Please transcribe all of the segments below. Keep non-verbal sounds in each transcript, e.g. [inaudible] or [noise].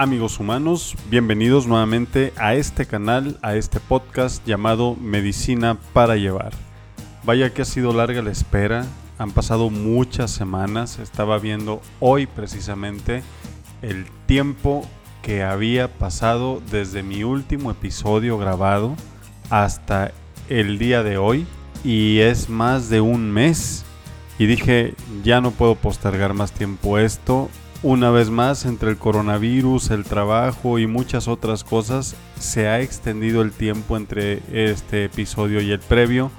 amigos humanos? Bienvenidos nuevamente a este canal, a este podcast llamado Medicina para Llevar. Vaya que ha sido larga la espera, han pasado muchas semanas, estaba viendo hoy precisamente el tiempo que había pasado desde mi último episodio grabado hasta el día de hoy y es más de un mes y dije ya no puedo postergar más tiempo esto una vez más, entre el coronavirus, el trabajo y muchas otras cosas, se ha extendido el tiempo entre este episodio y el previo.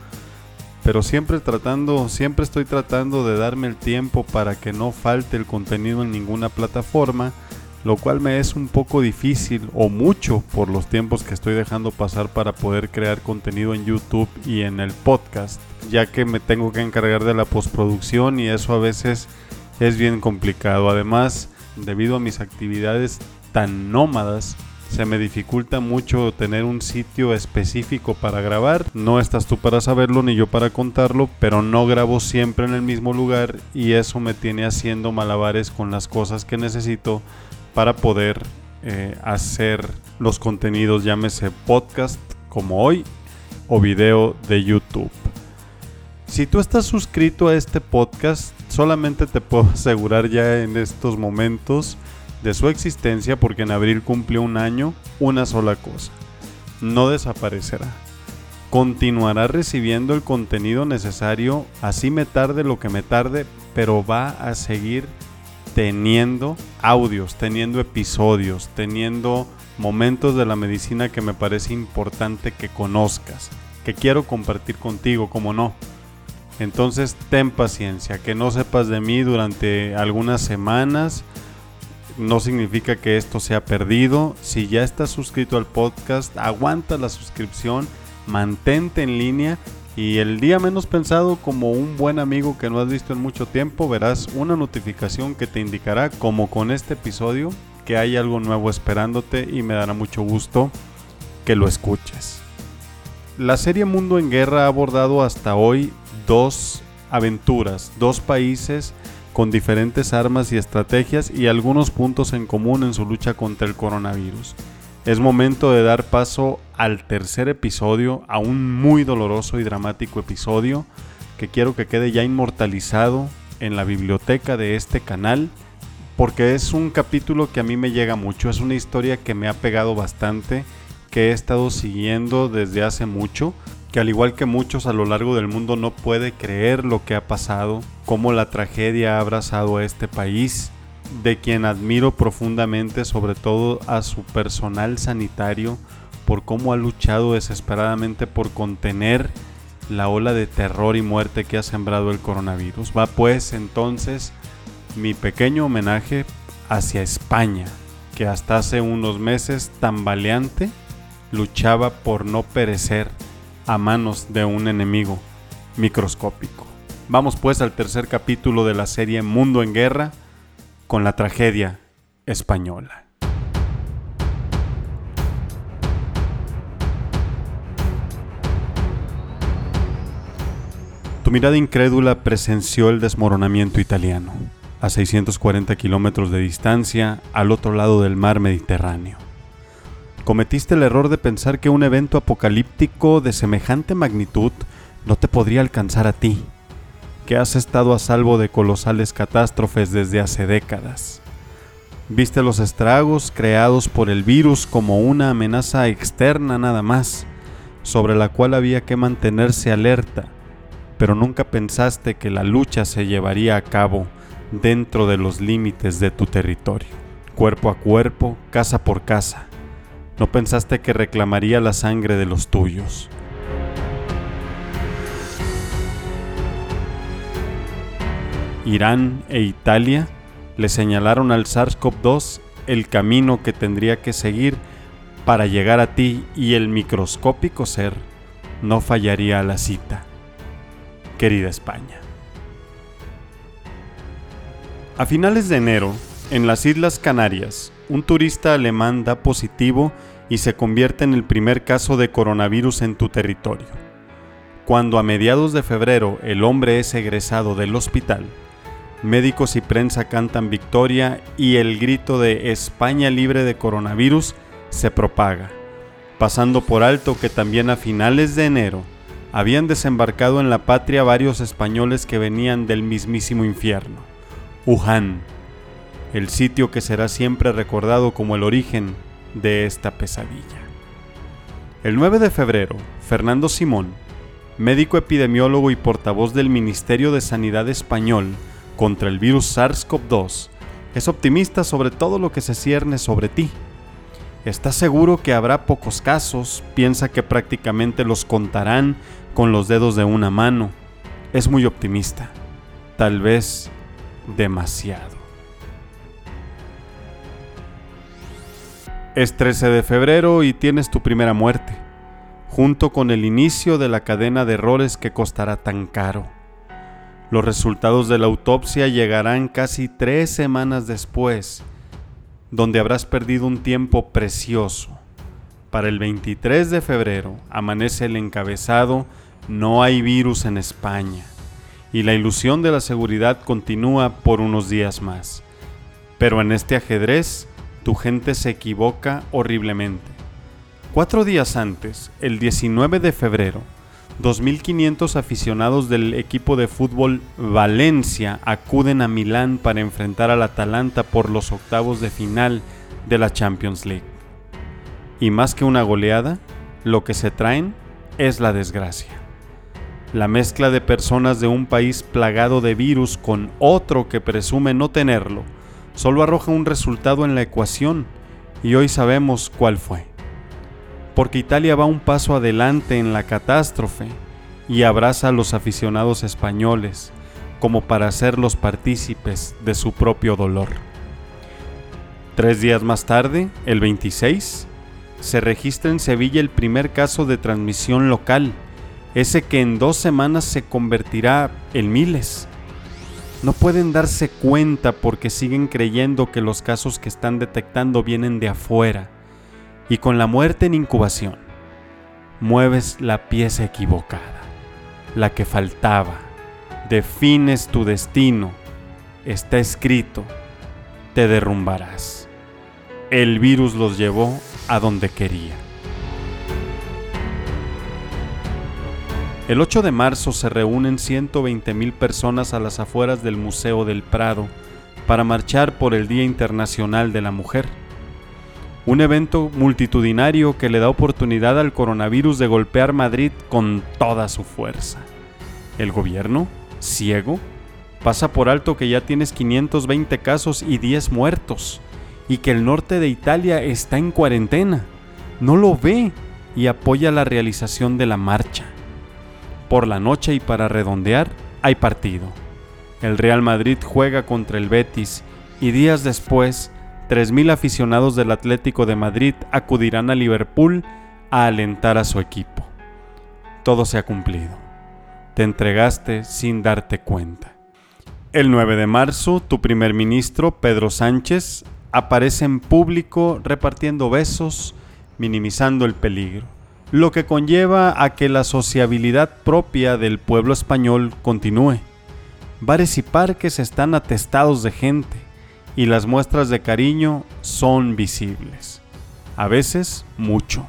Pero siempre tratando, siempre estoy tratando de darme el tiempo para que no falte el contenido en ninguna plataforma, lo cual me es un poco difícil o mucho por los tiempos que estoy dejando pasar para poder crear contenido en YouTube y en el podcast, ya que me tengo que encargar de la postproducción y eso a veces es bien complicado. Además, debido a mis actividades tan nómadas, se me dificulta mucho tener un sitio específico para grabar. No estás tú para saberlo ni yo para contarlo, pero no grabo siempre en el mismo lugar y eso me tiene haciendo malabares con las cosas que necesito para poder eh, hacer los contenidos, llámese podcast como hoy o video de YouTube. Si tú estás suscrito a este podcast, solamente te puedo [laughs] asegurar ya en estos momentos de su existencia, porque en abril cumple un año, una sola cosa. No desaparecerá. Continuará recibiendo el contenido necesario, así me tarde lo que me tarde, pero va a seguir teniendo audios, teniendo episodios, teniendo momentos de la medicina que me parece importante que conozcas, que quiero compartir contigo, como no. Entonces ten paciencia, que no sepas de mí durante algunas semanas no significa que esto sea perdido. Si ya estás suscrito al podcast, aguanta la suscripción, mantente en línea y el día menos pensado como un buen amigo que no has visto en mucho tiempo, verás una notificación que te indicará como con este episodio que hay algo nuevo esperándote y me dará mucho gusto que lo escuches. La serie Mundo en Guerra ha abordado hasta hoy dos aventuras, dos países con diferentes armas y estrategias y algunos puntos en común en su lucha contra el coronavirus. Es momento de dar paso al tercer episodio, a un muy doloroso y dramático episodio que quiero que quede ya inmortalizado en la biblioteca de este canal porque es un capítulo que a mí me llega mucho, es una historia que me ha pegado bastante, que he estado siguiendo desde hace mucho que al igual que muchos a lo largo del mundo no puede creer lo que ha pasado, cómo la tragedia ha abrazado a este país, de quien admiro profundamente sobre todo a su personal sanitario por cómo ha luchado desesperadamente por contener la ola de terror y muerte que ha sembrado el coronavirus. Va pues entonces mi pequeño homenaje hacia España, que hasta hace unos meses tan valiente luchaba por no perecer a manos de un enemigo microscópico. Vamos pues al tercer capítulo de la serie Mundo en Guerra con la tragedia española. Tu mirada incrédula presenció el desmoronamiento italiano, a 640 kilómetros de distancia al otro lado del mar Mediterráneo. Cometiste el error de pensar que un evento apocalíptico de semejante magnitud no te podría alcanzar a ti, que has estado a salvo de colosales catástrofes desde hace décadas. Viste los estragos creados por el virus como una amenaza externa nada más, sobre la cual había que mantenerse alerta, pero nunca pensaste que la lucha se llevaría a cabo dentro de los límites de tu territorio, cuerpo a cuerpo, casa por casa no pensaste que reclamaría la sangre de los tuyos. Irán e Italia le señalaron al SARS-CoV-2 el camino que tendría que seguir para llegar a ti y el microscópico ser no fallaría a la cita. Querida España. A finales de enero, en las Islas Canarias, un turista alemán da positivo y se convierte en el primer caso de coronavirus en tu territorio. Cuando a mediados de febrero el hombre es egresado del hospital, Médicos y prensa cantan victoria y el grito de España libre de coronavirus se propaga, pasando por alto que también a finales de enero habían desembarcado en la patria varios españoles que venían del mismísimo infierno, Wuhan, el sitio que será siempre recordado como el origen de esta pesadilla. El 9 de febrero, Fernando Simón, médico epidemiólogo y portavoz del Ministerio de Sanidad español contra el virus SARS-CoV-2, es optimista sobre todo lo que se cierne sobre ti. Está seguro que habrá pocos casos, piensa que prácticamente los contarán con los dedos de una mano. Es muy optimista, tal vez demasiado. Es 13 de febrero y tienes tu primera muerte, junto con el inicio de la cadena de errores que costará tan caro. Los resultados de la autopsia llegarán casi tres semanas después, donde habrás perdido un tiempo precioso. Para el 23 de febrero amanece el encabezado No hay virus en España y la ilusión de la seguridad continúa por unos días más. Pero en este ajedrez tu gente se equivoca horriblemente. Cuatro días antes, el 19 de febrero, 2.500 aficionados del equipo de fútbol Valencia acuden a Milán para enfrentar al Atalanta por los octavos de final de la Champions League. Y más que una goleada, lo que se traen es la desgracia. La mezcla de personas de un país plagado de virus con otro que presume no tenerlo solo arroja un resultado en la ecuación y hoy sabemos cuál fue. Porque Italia va un paso adelante en la catástrofe y abraza a los aficionados españoles como para hacerlos partícipes de su propio dolor. Tres días más tarde, el 26, se registra en Sevilla el primer caso de transmisión local, ese que en dos semanas se convertirá en miles no pueden darse cuenta porque siguen creyendo que los casos que están detectando vienen de afuera. Y con la muerte en incubación, mueves la pieza equivocada, la que faltaba. Defines tu destino. Está escrito, te derrumbarás. El virus los llevó a donde quería. El 8 de marzo se reúnen 120.000 personas a las afueras del Museo del Prado para marchar por el Día Internacional de la Mujer. Un evento multitudinario que le da oportunidad al coronavirus de golpear Madrid con toda su fuerza. El gobierno, ciego, pasa por alto que ya tienes 520 casos y 10 muertos y que el norte de Italia está en cuarentena. No lo ve y apoya la realización de la marcha por la noche y para redondear hay partido. El Real Madrid juega contra el Betis y días después 3.000 aficionados del Atlético de Madrid acudirán a Liverpool a alentar a su equipo. Todo se ha cumplido. Te entregaste sin darte cuenta. El 9 de marzo, tu primer ministro, Pedro Sánchez, aparece en público repartiendo besos, minimizando el peligro lo que conlleva a que la sociabilidad propia del pueblo español continúe. Bares y parques están atestados de gente y las muestras de cariño son visibles, a veces mucho.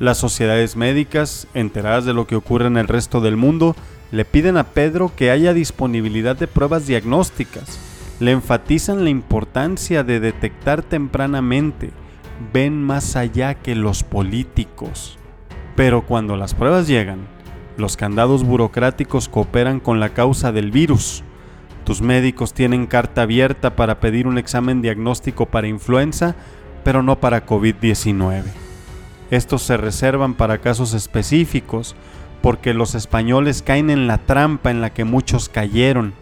Las sociedades médicas, enteradas de lo que ocurre en el resto del mundo, le piden a Pedro que haya disponibilidad de pruebas diagnósticas, le enfatizan la importancia de detectar tempranamente ven más allá que los políticos. Pero cuando las pruebas llegan, los candados burocráticos cooperan con la causa del virus. Tus médicos tienen carta abierta para pedir un examen diagnóstico para influenza, pero no para COVID-19. Estos se reservan para casos específicos porque los españoles caen en la trampa en la que muchos cayeron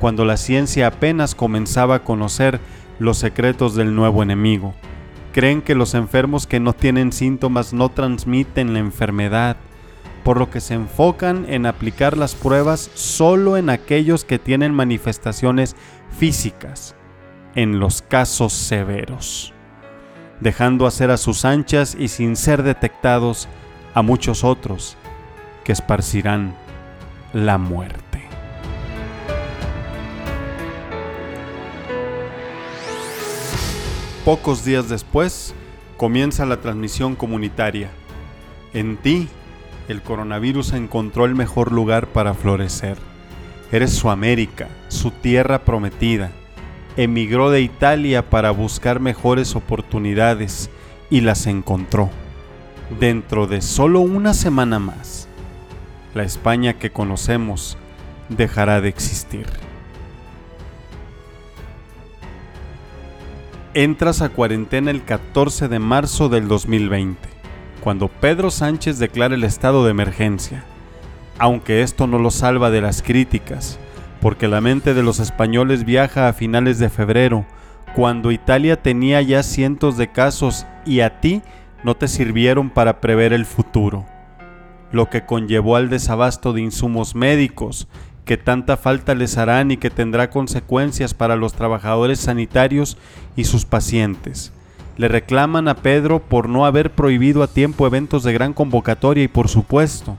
cuando la ciencia apenas comenzaba a conocer los secretos del nuevo enemigo creen que los enfermos que no tienen síntomas no transmiten la enfermedad, por lo que se enfocan en aplicar las pruebas solo en aquellos que tienen manifestaciones físicas, en los casos severos, dejando hacer a sus anchas y sin ser detectados a muchos otros que esparcirán la muerte. Pocos días después, comienza la transmisión comunitaria. En ti, el coronavirus encontró el mejor lugar para florecer. Eres su América, su tierra prometida. Emigró de Italia para buscar mejores oportunidades y las encontró. Dentro de solo una semana más, la España que conocemos dejará de existir. Entras a cuarentena el 14 de marzo del 2020, cuando Pedro Sánchez declara el estado de emergencia, aunque esto no lo salva de las críticas, porque la mente de los españoles viaja a finales de febrero, cuando Italia tenía ya cientos de casos y a ti no te sirvieron para prever el futuro, lo que conllevó al desabasto de insumos médicos, que tanta falta les harán y que tendrá consecuencias para los trabajadores sanitarios y sus pacientes. Le reclaman a Pedro por no haber prohibido a tiempo eventos de gran convocatoria y por supuesto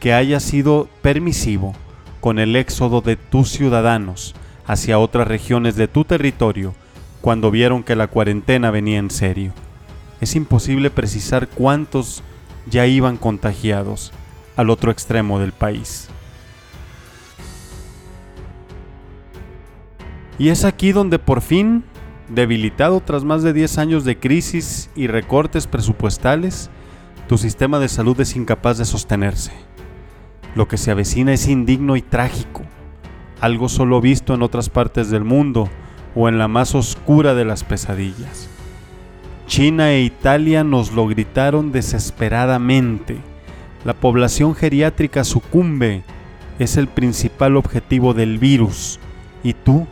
que haya sido permisivo con el éxodo de tus ciudadanos hacia otras regiones de tu territorio cuando vieron que la cuarentena venía en serio. Es imposible precisar cuántos ya iban contagiados al otro extremo del país. Y es aquí donde por fin, debilitado tras más de 10 años de crisis y recortes presupuestales, tu sistema de salud es incapaz de sostenerse. Lo que se avecina es indigno y trágico, algo solo visto en otras partes del mundo o en la más oscura de las pesadillas. China e Italia nos lo gritaron desesperadamente. La población geriátrica sucumbe, es el principal objetivo del virus. ¿Y tú?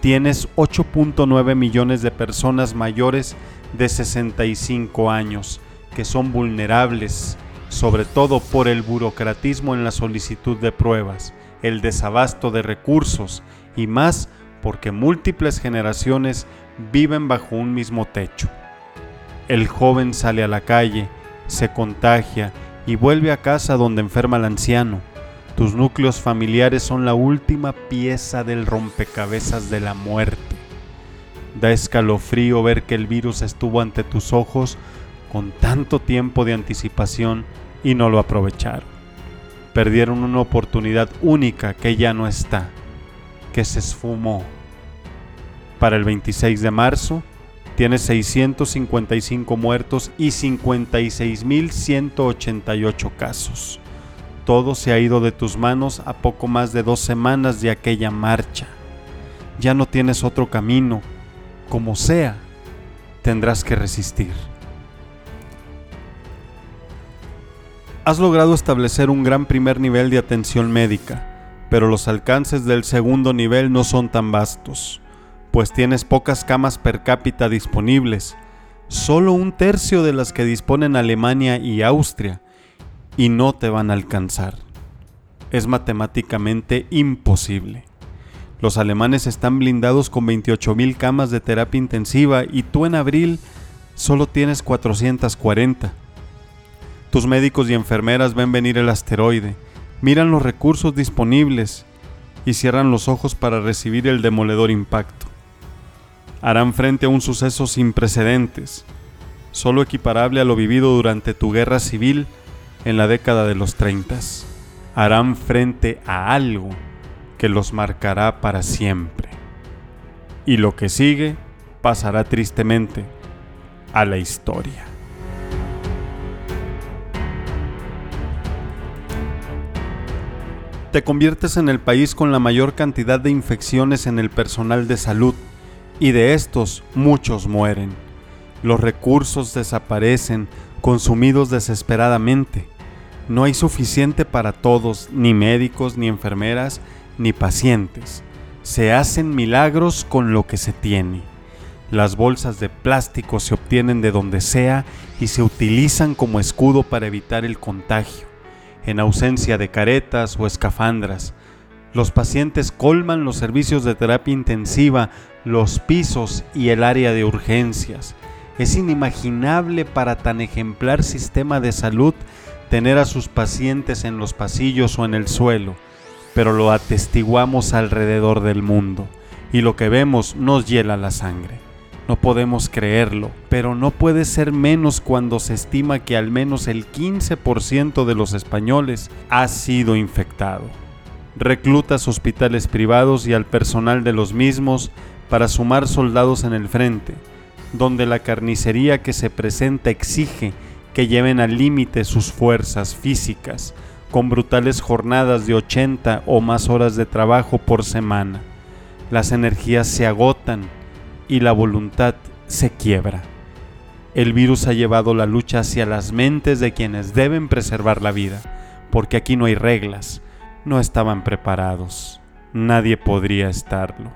Tienes 8.9 millones de personas mayores de 65 años que son vulnerables, sobre todo por el burocratismo en la solicitud de pruebas, el desabasto de recursos y más porque múltiples generaciones viven bajo un mismo techo. El joven sale a la calle, se contagia y vuelve a casa donde enferma el anciano tus núcleos familiares son la última pieza del rompecabezas de la muerte. Da escalofrío ver que el virus estuvo ante tus ojos con tanto tiempo de anticipación y no lo aprovecharon. Perdieron una oportunidad única que ya no está, que se esfumó. Para el 26 de marzo, tienes 655 muertos y 56.188 casos todo se ha ido de tus manos a poco más de dos semanas de aquella marcha. Ya no tienes otro camino. Como sea, tendrás que resistir. Has logrado establecer un gran primer nivel de atención médica, pero los alcances del segundo nivel no son tan vastos, pues tienes pocas camas per cápita disponibles, solo un tercio de las que disponen Alemania y Austria, y no te van a alcanzar. Es matemáticamente imposible. Los alemanes están blindados con 28.000 camas de terapia intensiva y tú en abril solo tienes 440. Tus médicos y enfermeras ven venir el asteroide, miran los recursos disponibles y cierran los ojos para recibir el demoledor impacto. Harán frente a un suceso sin precedentes, solo equiparable a lo vivido durante tu guerra civil en la década de los 30 harán frente a algo que los marcará para siempre. Y lo que sigue pasará tristemente a la historia. Te conviertes en el país con la mayor cantidad de infecciones en el personal de salud y de estos muchos mueren. Los recursos desaparecen consumidos desesperadamente no hay suficiente para todos, ni médicos, ni enfermeras, ni pacientes. Se hacen milagros con lo que se tiene. Las bolsas de plástico se obtienen de donde sea y se utilizan como escudo para evitar el contagio. En ausencia de caretas o escafandras, los pacientes colman los servicios de terapia intensiva, los pisos y el área de urgencias. Es inimaginable para tan ejemplar sistema de salud tener a sus pacientes en los pasillos o en el suelo, pero lo atestiguamos alrededor del mundo y lo que vemos nos hiela la sangre. No podemos creerlo, pero no puede ser menos cuando se estima que al menos el 15% de los españoles ha sido infectado. Reclutas hospitales privados y al personal de los mismos para sumar soldados en el frente, donde la carnicería que se presenta exige que lleven al límite sus fuerzas físicas, con brutales jornadas de 80 o más horas de trabajo por semana. Las energías se agotan y la voluntad se quiebra. El virus ha llevado la lucha hacia las mentes de quienes deben preservar la vida, porque aquí no hay reglas, no estaban preparados, nadie podría estarlo.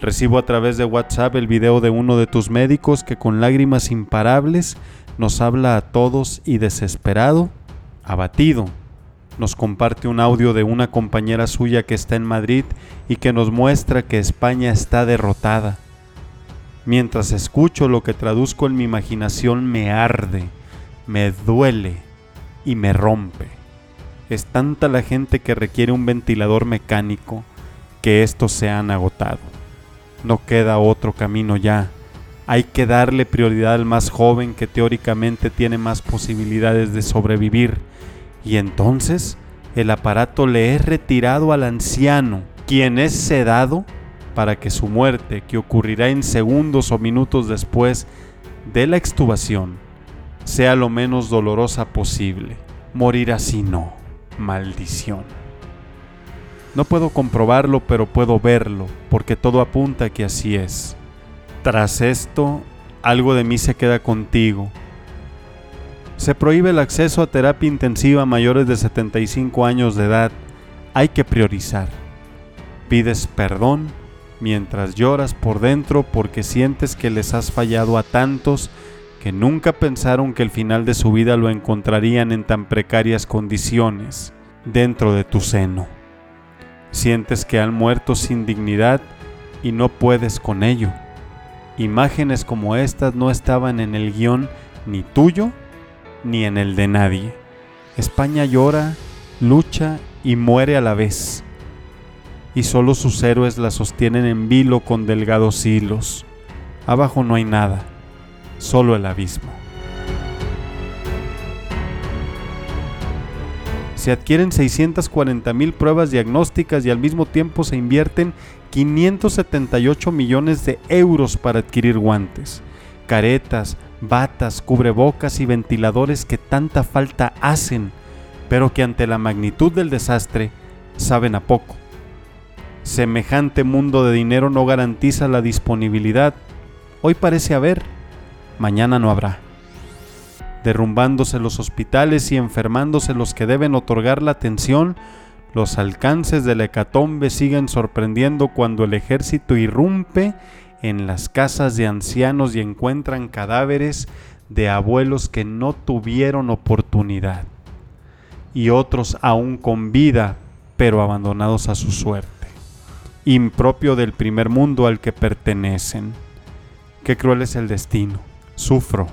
Recibo a través de WhatsApp el video de uno de tus médicos que con lágrimas imparables nos habla a todos y desesperado, abatido, nos comparte un audio de una compañera suya que está en Madrid y que nos muestra que España está derrotada Mientras escucho lo que traduzco en mi imaginación me arde, me duele y me rompe. Es tanta la gente que requiere un ventilador mecánico que estos se han agotado. No queda otro camino ya. Hay que darle prioridad al más joven que teóricamente tiene más posibilidades de sobrevivir. Y entonces el aparato le es retirado al anciano, quien es sedado para que su muerte, que ocurrirá en segundos o minutos después de la extubación, sea lo menos dolorosa posible. Morir así no, maldición. No puedo comprobarlo, pero puedo verlo, porque todo apunta a que así es. Tras esto, algo de mí se queda contigo. Se prohíbe el acceso a terapia intensiva a mayores de 75 años de edad. Hay que priorizar. Pides perdón mientras lloras por dentro porque sientes que les has fallado a tantos que nunca pensaron que el final de su vida lo encontrarían en tan precarias condiciones dentro de tu seno. Sientes que han muerto sin dignidad y no puedes con ello. Imágenes como estas no estaban en el guion ni tuyo ni en el de nadie. España llora, lucha y muere a la vez y solo sus héroes la sostienen en vilo con delgados hilos. Abajo no hay nada, solo el abismo. Se adquieren 640 mil pruebas diagnósticas y al mismo tiempo se invierten 578 millones de euros para adquirir guantes, caretas, batas, cubrebocas y ventiladores que tanta falta hacen, pero que ante la magnitud del desastre saben a poco. Semejante mundo de dinero no garantiza la disponibilidad. Hoy parece haber, mañana no habrá. Derrumbándose los hospitales y enfermándose los que deben otorgar la atención, los alcances de la hecatombe siguen sorprendiendo cuando el ejército irrumpe en las casas de ancianos y encuentran cadáveres de abuelos que no tuvieron oportunidad y otros aún con vida pero abandonados a su suerte impropio del primer mundo al que pertenecen. Qué cruel es el destino. Sufro.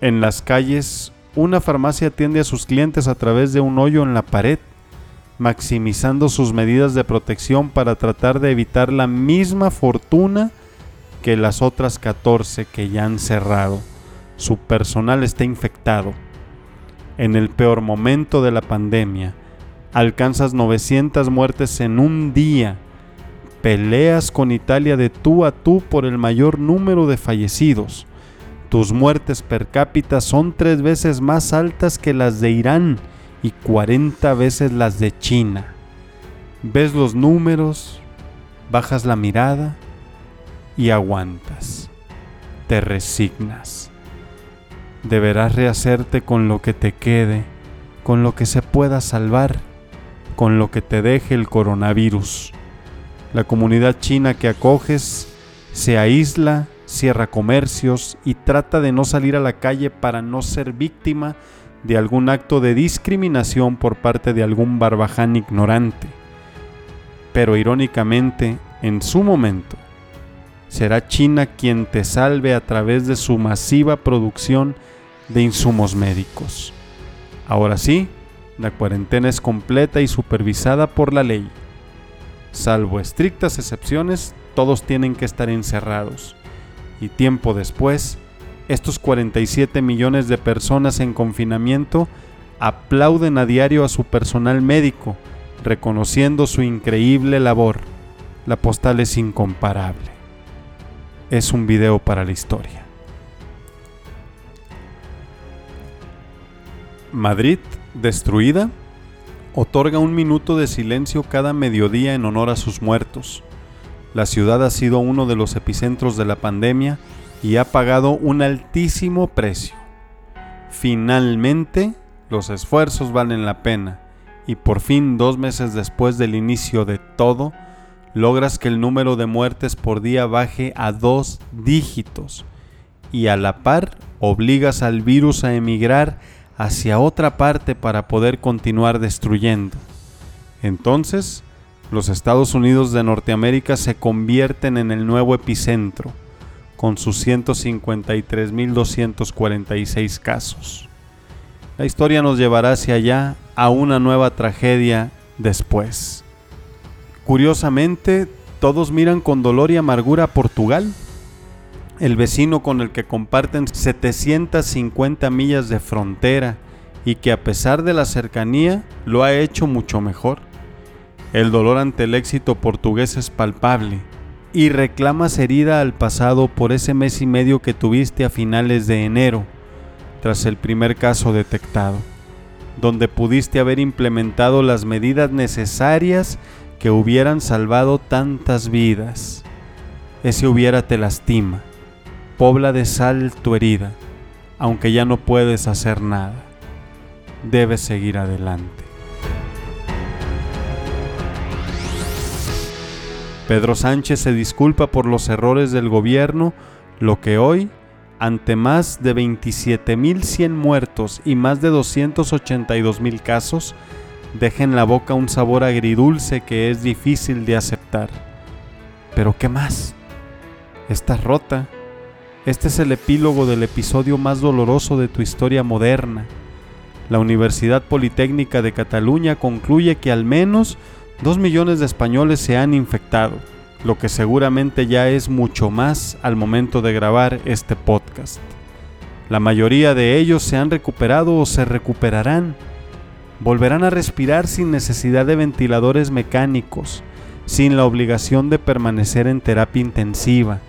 En las calles, una farmacia atiende a sus clientes a través de un hoyo en la pared, maximizando sus medidas de protección para tratar de evitar la misma fortuna que las otras 14 que ya han cerrado. Su personal está infectado. En el peor momento de la pandemia, alcanzas 900 muertes en un día Peleas con Italia de tú a tú por el mayor número de fallecidos. Tus muertes per cápita son tres veces más altas que las de Irán y 40 veces las de China. Ves los números, bajas la mirada y aguantas. Te resignas. Deberás rehacerte con lo que te quede, con lo que se pueda salvar, con lo que te deje el coronavirus. La comunidad china que acoges se aísla, cierra comercios y trata de no salir a la calle para no ser víctima de algún acto de discriminación por parte de algún barbaján ignorante. Pero irónicamente, en su momento, será China quien te salve a través de su masiva producción de insumos médicos. Ahora sí, la cuarentena es completa y supervisada por la ley. Salvo estrictas excepciones, todos tienen que estar encerrados. Y tiempo después, estos 47 millones de personas en confinamiento aplauden a diario a su personal médico, reconociendo su increíble labor. La postal es incomparable. Es un video para la historia. Madrid, destruida, otorga un minuto de silencio cada mediodía en honor a sus muertos. La ciudad ha sido uno de los epicentros de la pandemia y ha pagado un altísimo precio. Finalmente, los esfuerzos valen la pena y por fin dos meses después del inicio de todo, logras que el número de muertes por día baje a dos dígitos y a la par obligas al virus a emigrar hacia otra parte para poder continuar destruyendo. Entonces, los Estados Unidos de Norteamérica se convierten en el nuevo epicentro, con sus 153.246 casos. La historia nos llevará hacia allá a una nueva tragedia después. Curiosamente, todos miran con dolor y amargura a Portugal, el vecino con el que comparten 750 millas de frontera y que a pesar de la cercanía lo ha hecho mucho mejor. El dolor ante el éxito portugués es palpable y reclamas herida al pasado por ese mes y medio que tuviste a finales de enero tras el primer caso detectado, donde pudiste haber implementado las medidas necesarias que hubieran salvado tantas vidas. Ese hubiera te lastima, pobla de sal tu herida, aunque ya no puedes hacer nada. Debes seguir adelante. Pedro Sánchez se disculpa por los errores del gobierno, lo que hoy ante más de 27.100 muertos y más de 282.000 casos, deja en la boca un sabor agridulce que es difícil de aceptar. Pero ¿qué más? Estás rota. Este es el epílogo del episodio más doloroso de tu historia moderna. La Universidad Politécnica de Cataluña concluye que al menos 2 millones de españoles se han infectado lo que seguramente ya es mucho más al momento de grabar este podcast. La mayoría de ellos se han recuperado o se recuperarán. Volverán a respirar sin necesidad de ventiladores mecánicos, sin la obligación de permanecer en terapia intensiva.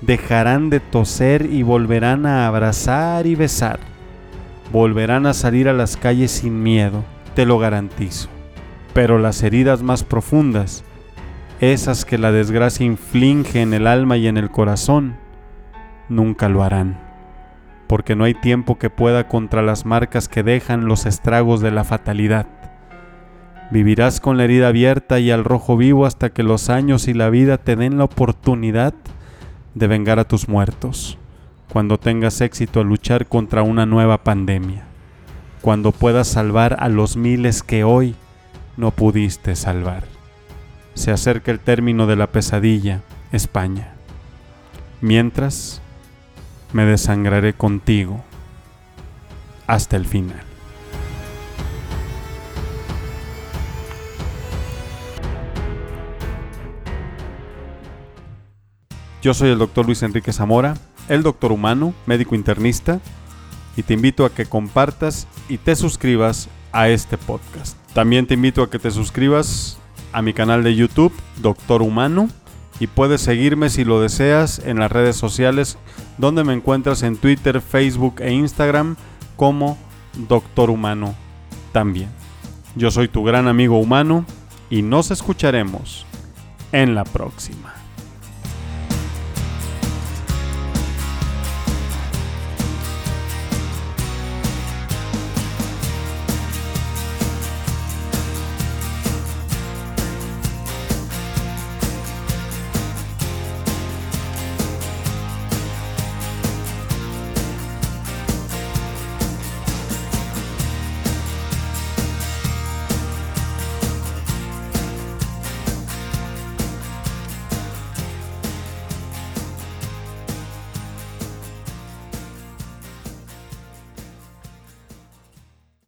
Dejarán de toser y volverán a abrazar y besar. Volverán a salir a las calles sin miedo, te lo garantizo. Pero las heridas más profundas esas que la desgracia inflige en el alma y en el corazón, nunca lo harán, porque no hay tiempo que pueda contra las marcas que dejan los estragos de la fatalidad. Vivirás con la herida abierta y al rojo vivo hasta que los años y la vida te den la oportunidad de vengar a tus muertos, cuando tengas éxito a luchar contra una nueva pandemia, cuando puedas salvar a los miles que hoy no pudiste salvar se acerca el término de la pesadilla, España. Mientras, me desangraré contigo hasta el final. Yo soy el doctor Luis Enrique Zamora, el doctor humano, médico internista, y te invito a que compartas y te suscribas a este podcast. También te invito a que te suscribas a mi canal de YouTube, Doctor Humano, y puedes seguirme si lo deseas en las redes sociales donde me encuentras en Twitter, Facebook e Instagram como Doctor Humano también. Yo soy tu gran amigo humano y nos escucharemos en la próxima.